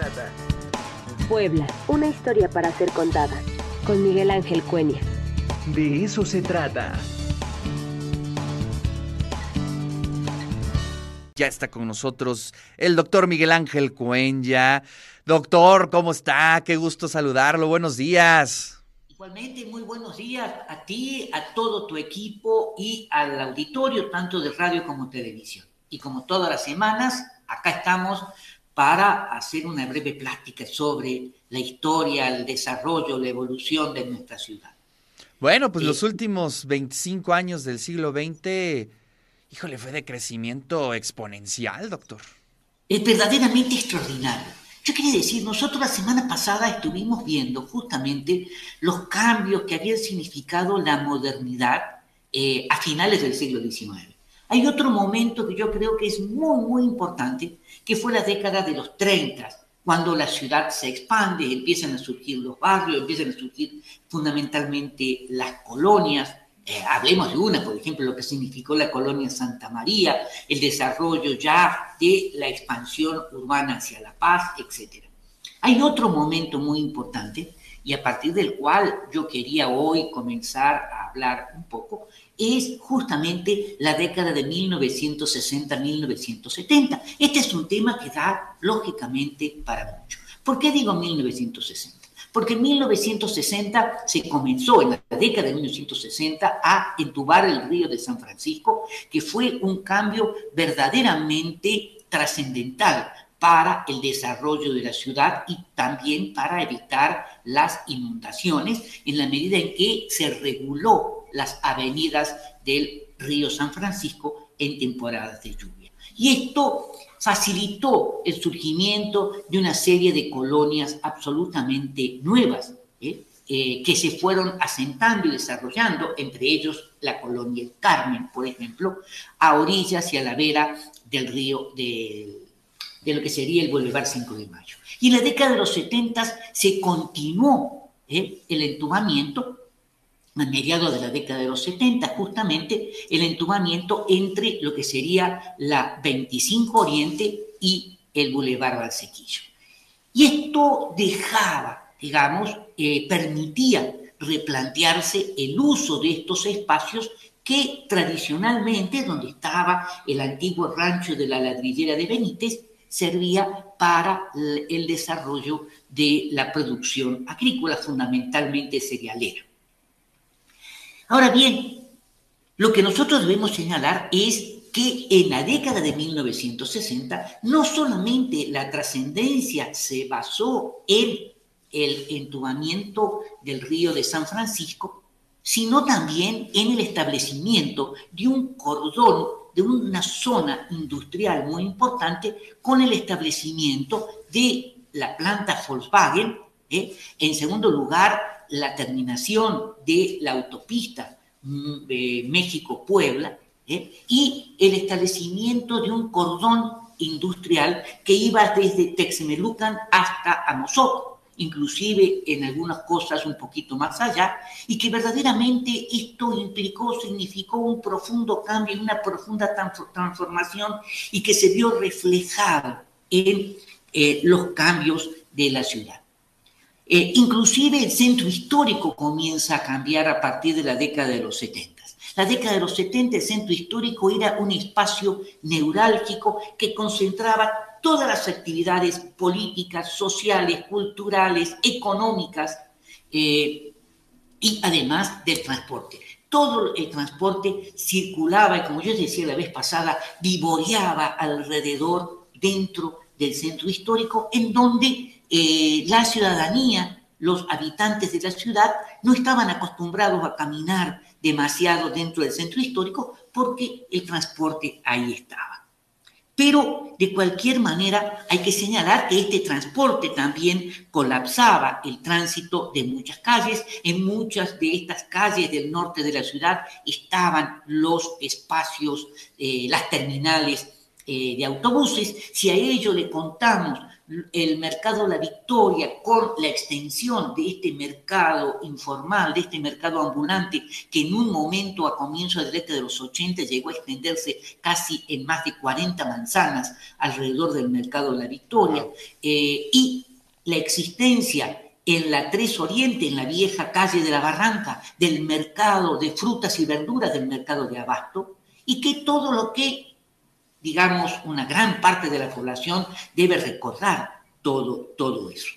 trata. Puebla, una historia para ser contada. Con Miguel Ángel Cuenya. De eso se trata. Ya está con nosotros el doctor Miguel Ángel Cuenya. Doctor, ¿cómo está? Qué gusto saludarlo. Buenos días. Igualmente, muy buenos días a ti, a todo tu equipo y al auditorio, tanto de radio como televisión. Y como todas las semanas, acá estamos para hacer una breve plática sobre la historia, el desarrollo, la evolución de nuestra ciudad. Bueno, pues los últimos 25 años del siglo XX, híjole, fue de crecimiento exponencial, doctor. Es verdaderamente extraordinario. Yo quería decir, nosotros la semana pasada estuvimos viendo justamente los cambios que habían significado la modernidad eh, a finales del siglo XIX. Hay otro momento que yo creo que es muy, muy importante, que fue la década de los 30, cuando la ciudad se expande, empiezan a surgir los barrios, empiezan a surgir fundamentalmente las colonias, eh, hablemos de una, por ejemplo, lo que significó la colonia Santa María, el desarrollo ya de la expansión urbana hacia La Paz, etc. Hay otro momento muy importante y a partir del cual yo quería hoy comenzar a hablar un poco, es justamente la década de 1960-1970. Este es un tema que da lógicamente para mucho. ¿Por qué digo 1960? Porque en 1960 se comenzó, en la década de 1960, a entubar el río de San Francisco, que fue un cambio verdaderamente trascendental para el desarrollo de la ciudad y también para evitar las inundaciones en la medida en que se reguló las avenidas del río San Francisco en temporadas de lluvia. Y esto facilitó el surgimiento de una serie de colonias absolutamente nuevas, ¿eh? Eh, que se fueron asentando y desarrollando, entre ellos la colonia Carmen, por ejemplo, a orillas y a la vera del río de, de lo que sería el Boulevard 5 de Mayo. Y en la década de los 70 se continuó ¿eh? el entubamiento a mediados de la década de los 70, justamente el entubamiento entre lo que sería la 25 Oriente y el Boulevard Valsequillo. Y esto dejaba, digamos, eh, permitía replantearse el uso de estos espacios que tradicionalmente, donde estaba el antiguo rancho de la ladrillera de Benítez, servía para el desarrollo de la producción agrícola, fundamentalmente cerealera. Ahora bien, lo que nosotros debemos señalar es que en la década de 1960 no solamente la trascendencia se basó en el entubamiento del río de San Francisco, sino también en el establecimiento de un cordón, de una zona industrial muy importante con el establecimiento de la planta Volkswagen, ¿eh? en segundo lugar la terminación de la autopista mm, México-Puebla ¿eh? y el establecimiento de un cordón industrial que iba desde Texmelucan hasta Amozoc, inclusive en algunas cosas un poquito más allá, y que verdaderamente esto implicó, significó un profundo cambio, una profunda transformación y que se vio reflejado en eh, los cambios de la ciudad. Eh, inclusive el centro histórico comienza a cambiar a partir de la década de los 70. La década de los 70 el centro histórico era un espacio neurálgico que concentraba todas las actividades políticas, sociales, culturales, económicas eh, y además del transporte. Todo el transporte circulaba y como yo decía la vez pasada, vivoreaba alrededor, dentro del centro histórico, en donde eh, la ciudadanía, los habitantes de la ciudad, no estaban acostumbrados a caminar demasiado dentro del centro histórico porque el transporte ahí estaba. Pero de cualquier manera hay que señalar que este transporte también colapsaba el tránsito de muchas calles. En muchas de estas calles del norte de la ciudad estaban los espacios, eh, las terminales eh, de autobuses, si a ello le contamos el mercado La Victoria con la extensión de este mercado informal, de este mercado ambulante, que en un momento a comienzo de la década de los 80 llegó a extenderse casi en más de 40 manzanas alrededor del mercado La Victoria, eh, y la existencia en la Tres Oriente, en la vieja calle de la Barranca, del mercado de frutas y verduras del mercado de Abasto, y que todo lo que digamos, una gran parte de la población debe recordar todo, todo eso.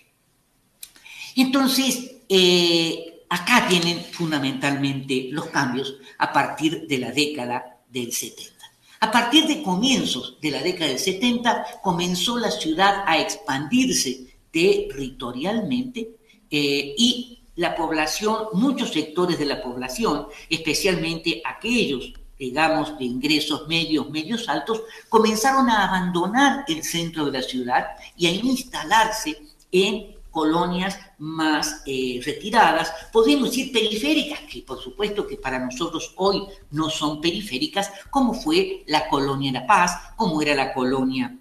Entonces, eh, acá vienen fundamentalmente los cambios a partir de la década del 70. A partir de comienzos de la década del 70 comenzó la ciudad a expandirse territorialmente eh, y la población, muchos sectores de la población, especialmente aquellos digamos, de ingresos medios, medios altos, comenzaron a abandonar el centro de la ciudad y a instalarse en colonias más eh, retiradas, podemos decir periféricas, que por supuesto que para nosotros hoy no son periféricas, como fue la colonia La Paz, como era la colonia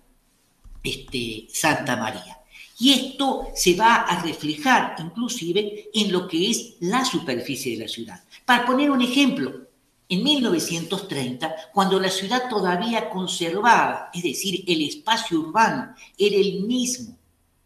este, Santa María. Y esto se va a reflejar inclusive en lo que es la superficie de la ciudad. Para poner un ejemplo, en 1930, cuando la ciudad todavía conservaba, es decir, el espacio urbano era el mismo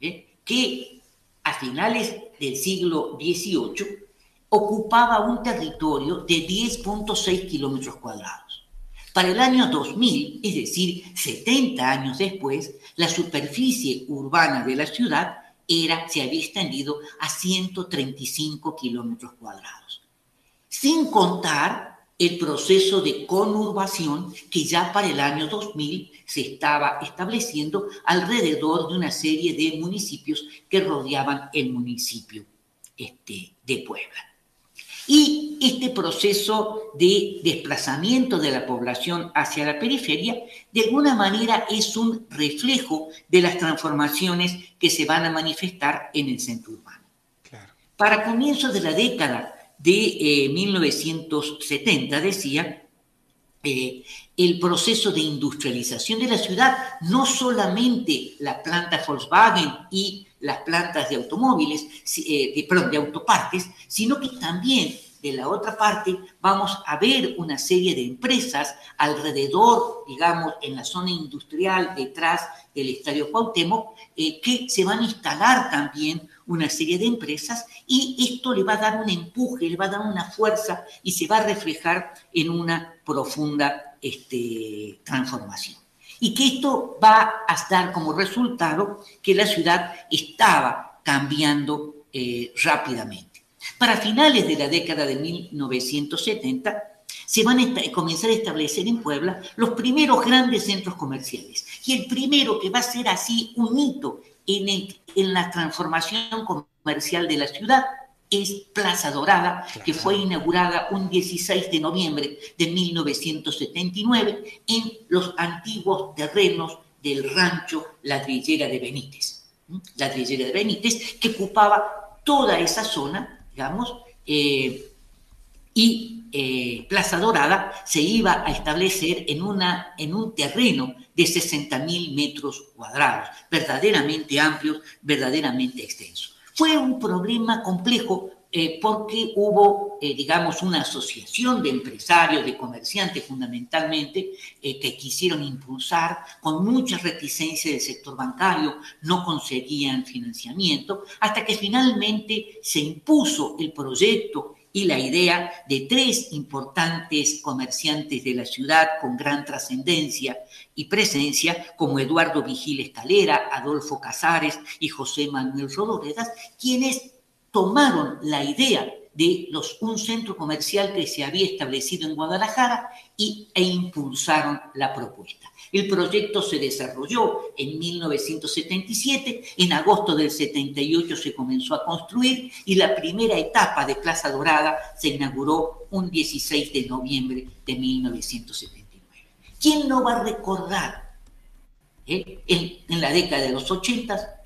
¿eh? que a finales del siglo XVIII, ocupaba un territorio de 10.6 kilómetros cuadrados. Para el año 2000, es decir, 70 años después, la superficie urbana de la ciudad era, se había extendido a 135 kilómetros cuadrados. Sin contar el proceso de conurbación que ya para el año 2000 se estaba estableciendo alrededor de una serie de municipios que rodeaban el municipio este, de Puebla. Y este proceso de desplazamiento de la población hacia la periferia, de alguna manera es un reflejo de las transformaciones que se van a manifestar en el centro urbano. Para comienzos de la década de 1970 eh, decía, eh, el proceso de industrialización de la ciudad, no solamente la planta Volkswagen y las plantas de automóviles, eh, de, perdón, de autopartes, sino que también de la otra parte vamos a ver una serie de empresas alrededor, digamos, en la zona industrial detrás del Estadio Cuauhtémoc, que se van a instalar también una serie de empresas y esto le va a dar un empuje, le va a dar una fuerza y se va a reflejar en una profunda este, transformación. Y que esto va a dar como resultado que la ciudad estaba cambiando eh, rápidamente. Para finales de la década de 1970, se van a comenzar a establecer en Puebla los primeros grandes centros comerciales. Y el primero que va a ser así un hito en, la transformación comercial de la ciudad es Plaza Dorada, que fue inaugurada un 16 de noviembre de 1979 en los antiguos terrenos del rancho Ladrillera de Benítez. Ladrillera de Benítez, que ocupaba toda esa zona, digamos, eh, y eh, Plaza Dorada se iba a establecer en, una, en un terreno de 60.000 metros cuadrados, verdaderamente amplios, verdaderamente extensos. Fue un problema complejo eh, porque hubo, eh, digamos, una asociación de empresarios, de comerciantes fundamentalmente, que quisieron impulsar con mucha reticencia del sector bancario, no conseguían financiamiento, hasta que finalmente se impuso el proyecto y la idea de tres importantes comerciantes de la ciudad con gran trascendencia y presencia, como Eduardo Vigil Escalera, Adolfo Casares y José Manuel Rodoredas, quienes tomaron la idea de los, un centro comercial que se había establecido en Guadalajara y, e impulsaron la propuesta. El proyecto se desarrolló en 1977, en agosto del 78 se comenzó a construir y la primera etapa de Plaza Dorada se inauguró un 16 de noviembre de 1979. ¿Quién no va a recordar eh, en, la década de los 80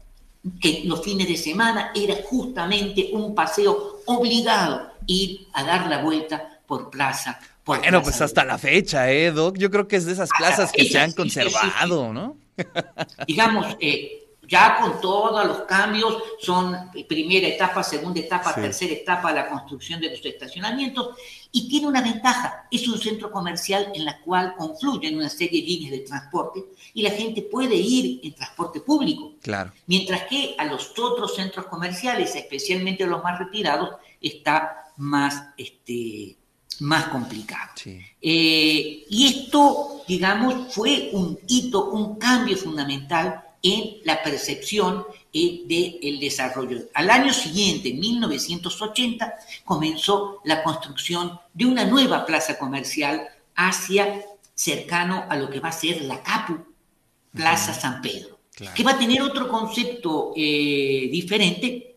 que los fines de semana era justamente un paseo obligado ir a dar la vuelta por Plaza Bueno, pues hasta la fecha, ¿eh, Doc? Yo creo que es de esas plazas que se han conservado, ¿no? Digamos, eh, ya con todos los cambios, son primera etapa, segunda etapa, tercera etapa, la construcción de los estacionamientos, y tiene una ventaja, es un centro comercial en la cual confluyen una serie de líneas de transporte y la gente puede ir en transporte público. Claro. Mientras que a los otros centros comerciales, especialmente los más retirados, está más, este, más complicado. Eh, y esto, digamos, fue un hito, un cambio fundamental en la percepción eh, del desarrollo. Al año siguiente, 1980, comenzó la construcción de una nueva plaza comercial hacia cercano a lo que va a ser la CAPU, Plaza San Pedro, que va a tener otro concepto eh, diferente.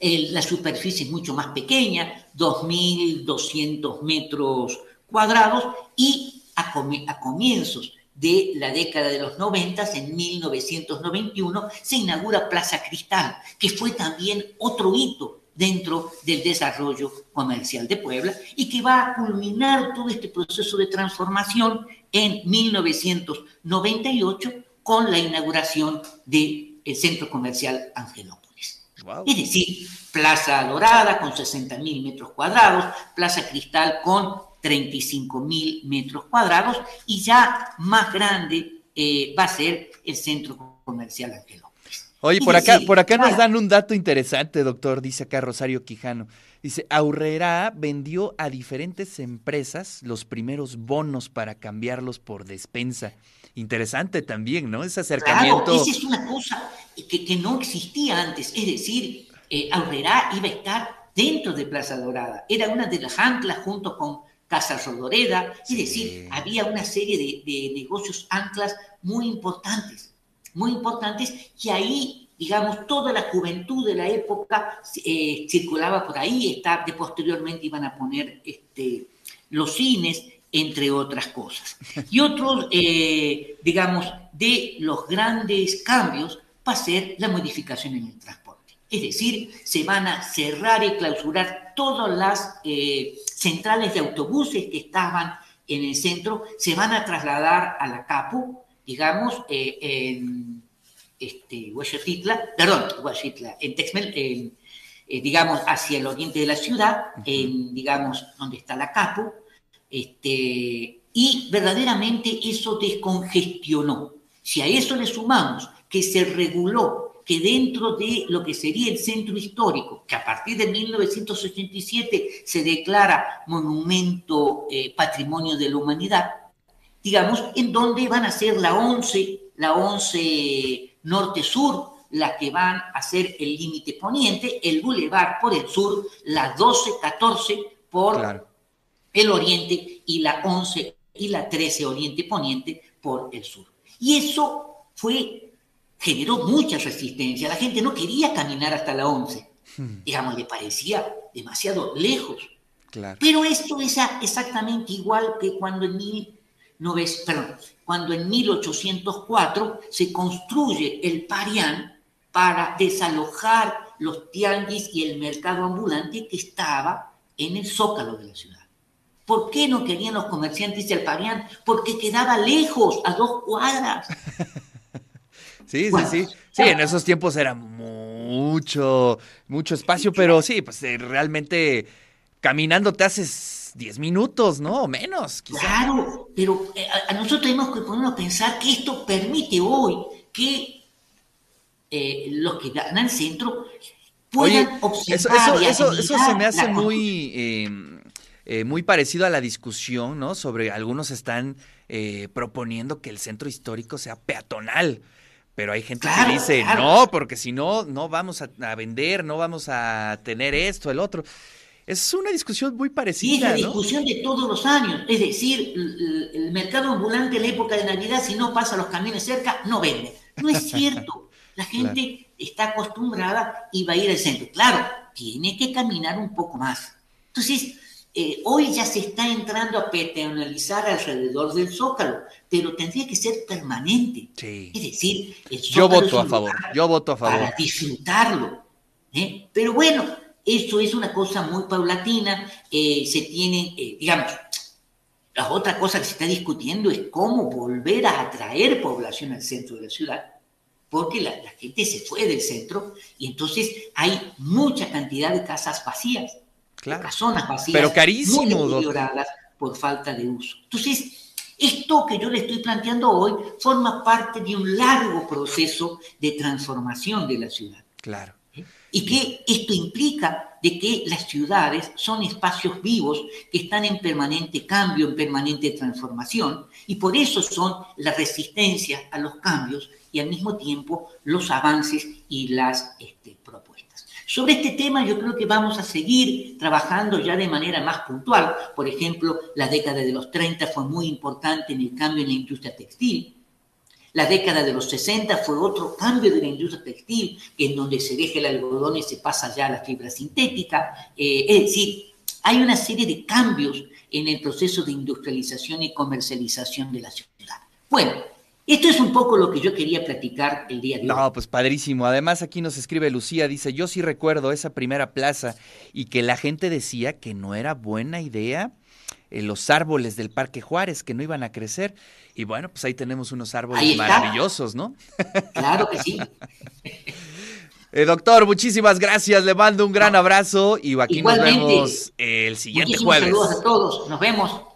la superficie es mucho más pequeña, 2.200 metros cuadrados, y a comienzos de la década de los 90, en 1991, se inaugura Plaza Cristal, que fue también otro hito dentro del desarrollo comercial de Puebla y que va a culminar todo este proceso de transformación en 1998 con la inauguración del centro comercial Angelópolis. Es decir, Plaza Dorada con 60 mil metros cuadrados, Plaza Cristal con 35 mil metros cuadrados y ya más grande eh, va a ser el centro comercial Ángel Oye, por acá, por acá nos dan un dato interesante, doctor, dice acá Rosario Quijano. Dice, Aurrera vendió a diferentes empresas los primeros bonos para cambiarlos por despensa. Interesante también, ¿no? Ese acercamiento. Claro, esa es una cosa que, no existía antes. Es decir, eh, Aurrera iba a estar dentro de Plaza Dorada. Era una de las anclas junto con Casa Rodoreda, es decir, había una serie de, negocios anclas muy importantes, muy importantes, y ahí, digamos, toda la juventud de la época eh, circulaba por ahí, está, de posteriormente iban a poner este, los cines, entre otras cosas. Y otros, eh, digamos, de los grandes cambios va a ser la modificación en el transporte. Es decir, se van a cerrar y clausurar todas las eh, centrales de autobuses que estaban en el centro se van a trasladar a la CAPU, digamos, eh, en este, perdón, en Texmel, digamos, hacia el oriente de la ciudad, en, digamos, donde está la CAPU, este, y verdaderamente eso descongestionó. Si a eso le sumamos que se reguló que dentro de lo que sería el centro histórico, que a partir de 1987 se declara monumento eh, patrimonio de la humanidad, digamos, en donde van a ser la 11, la 11 norte-sur, las que van a ser el límite poniente, el bulevar por el sur, la 12-14 por el oriente y la 11 y la 13 oriente-poniente por el sur. Y eso fue generó mucha resistencia. La gente no quería caminar hasta la 11. Hmm. Digamos, le parecía demasiado lejos. Pero esto es exactamente igual que cuando en, cuando en 1804 se construye el Parián para desalojar los tianguis y el mercado ambulante que estaba en el zócalo de la ciudad. ¿Por qué no querían los comerciantes del Parián? Porque quedaba lejos, a dos cuadras. Sí, sí, sí. Sí, en esos tiempos era mucho, mucho espacio, pero sí, pues eh, realmente caminando te haces 10 minutos, ¿no? O menos. Claro, pero eh, a, nosotros tenemos que ponernos a pensar que esto permite hoy que eh, los que ganan centro puedan observar. Eso, eso, se me hace muy, muy parecido a la discusión, ¿no? Sobre algunos están proponiendo que el centro histórico sea peatonal. Pero hay gente que dice, no, porque si no, no vamos a, vender, no vamos a tener esto, el otro. Es una discusión muy parecida. Y es la discusión de todos los años. Es decir, el, mercado ambulante en la época de Navidad, si no pasa los camiones cerca, no vende. No es cierto. La gente está acostumbrada y va a ir al centro. Claro, tiene que caminar un poco más. Entonces, eh, hoy ya se está entrando a peatonalizar alrededor del zócalo, pero tendría que ser permanente. Es decir, yo voto a favor. Yo voto a favor. Para disfrutarlo. ¿eh? Pero bueno, eso es una cosa muy paulatina, eh, se tiene, eh, digamos, la otra cosa que se está discutiendo es cómo volver a atraer población al centro de la ciudad, porque la, gente se fue del centro y entonces hay mucha cantidad de casas vacías, claro. casonas vacías, pero carísimo, muy deterioradas por falta de uso. Entonces, esto que yo le estoy planteando hoy forma parte de un largo proceso de transformación de la ciudad. Claro. Y que esto implica de que las ciudades son espacios vivos que están en permanente cambio, en permanente transformación, y por eso son la resistencia a los cambios y al mismo tiempo los avances y las este, propuestas. Sobre este tema yo creo que vamos a seguir trabajando ya de manera más puntual. Por ejemplo, la década de los 30 fue muy importante en el cambio en la industria textil la década de los 60 fue otro cambio de la industria textil, en donde se deja el algodón y se pasa ya a la fibra sintética. Eh, es decir, hay una serie de cambios en el proceso de industrialización y comercialización de la ciudad. Bueno, esto es un poco lo que yo quería platicar el día de hoy. No, pues padrísimo. Además, aquí nos escribe Lucía, dice, yo sí recuerdo esa primera plaza y que la gente decía que no era buena idea eh, los árboles del Parque Juárez, que no iban a crecer. Y bueno, pues ahí tenemos unos árboles maravillosos, ¿no? Claro que sí. Eh, doctor, muchísimas gracias. Le mando un gran abrazo y aquí nos vemos el siguiente jueves. Saludos a todos. Nos vemos.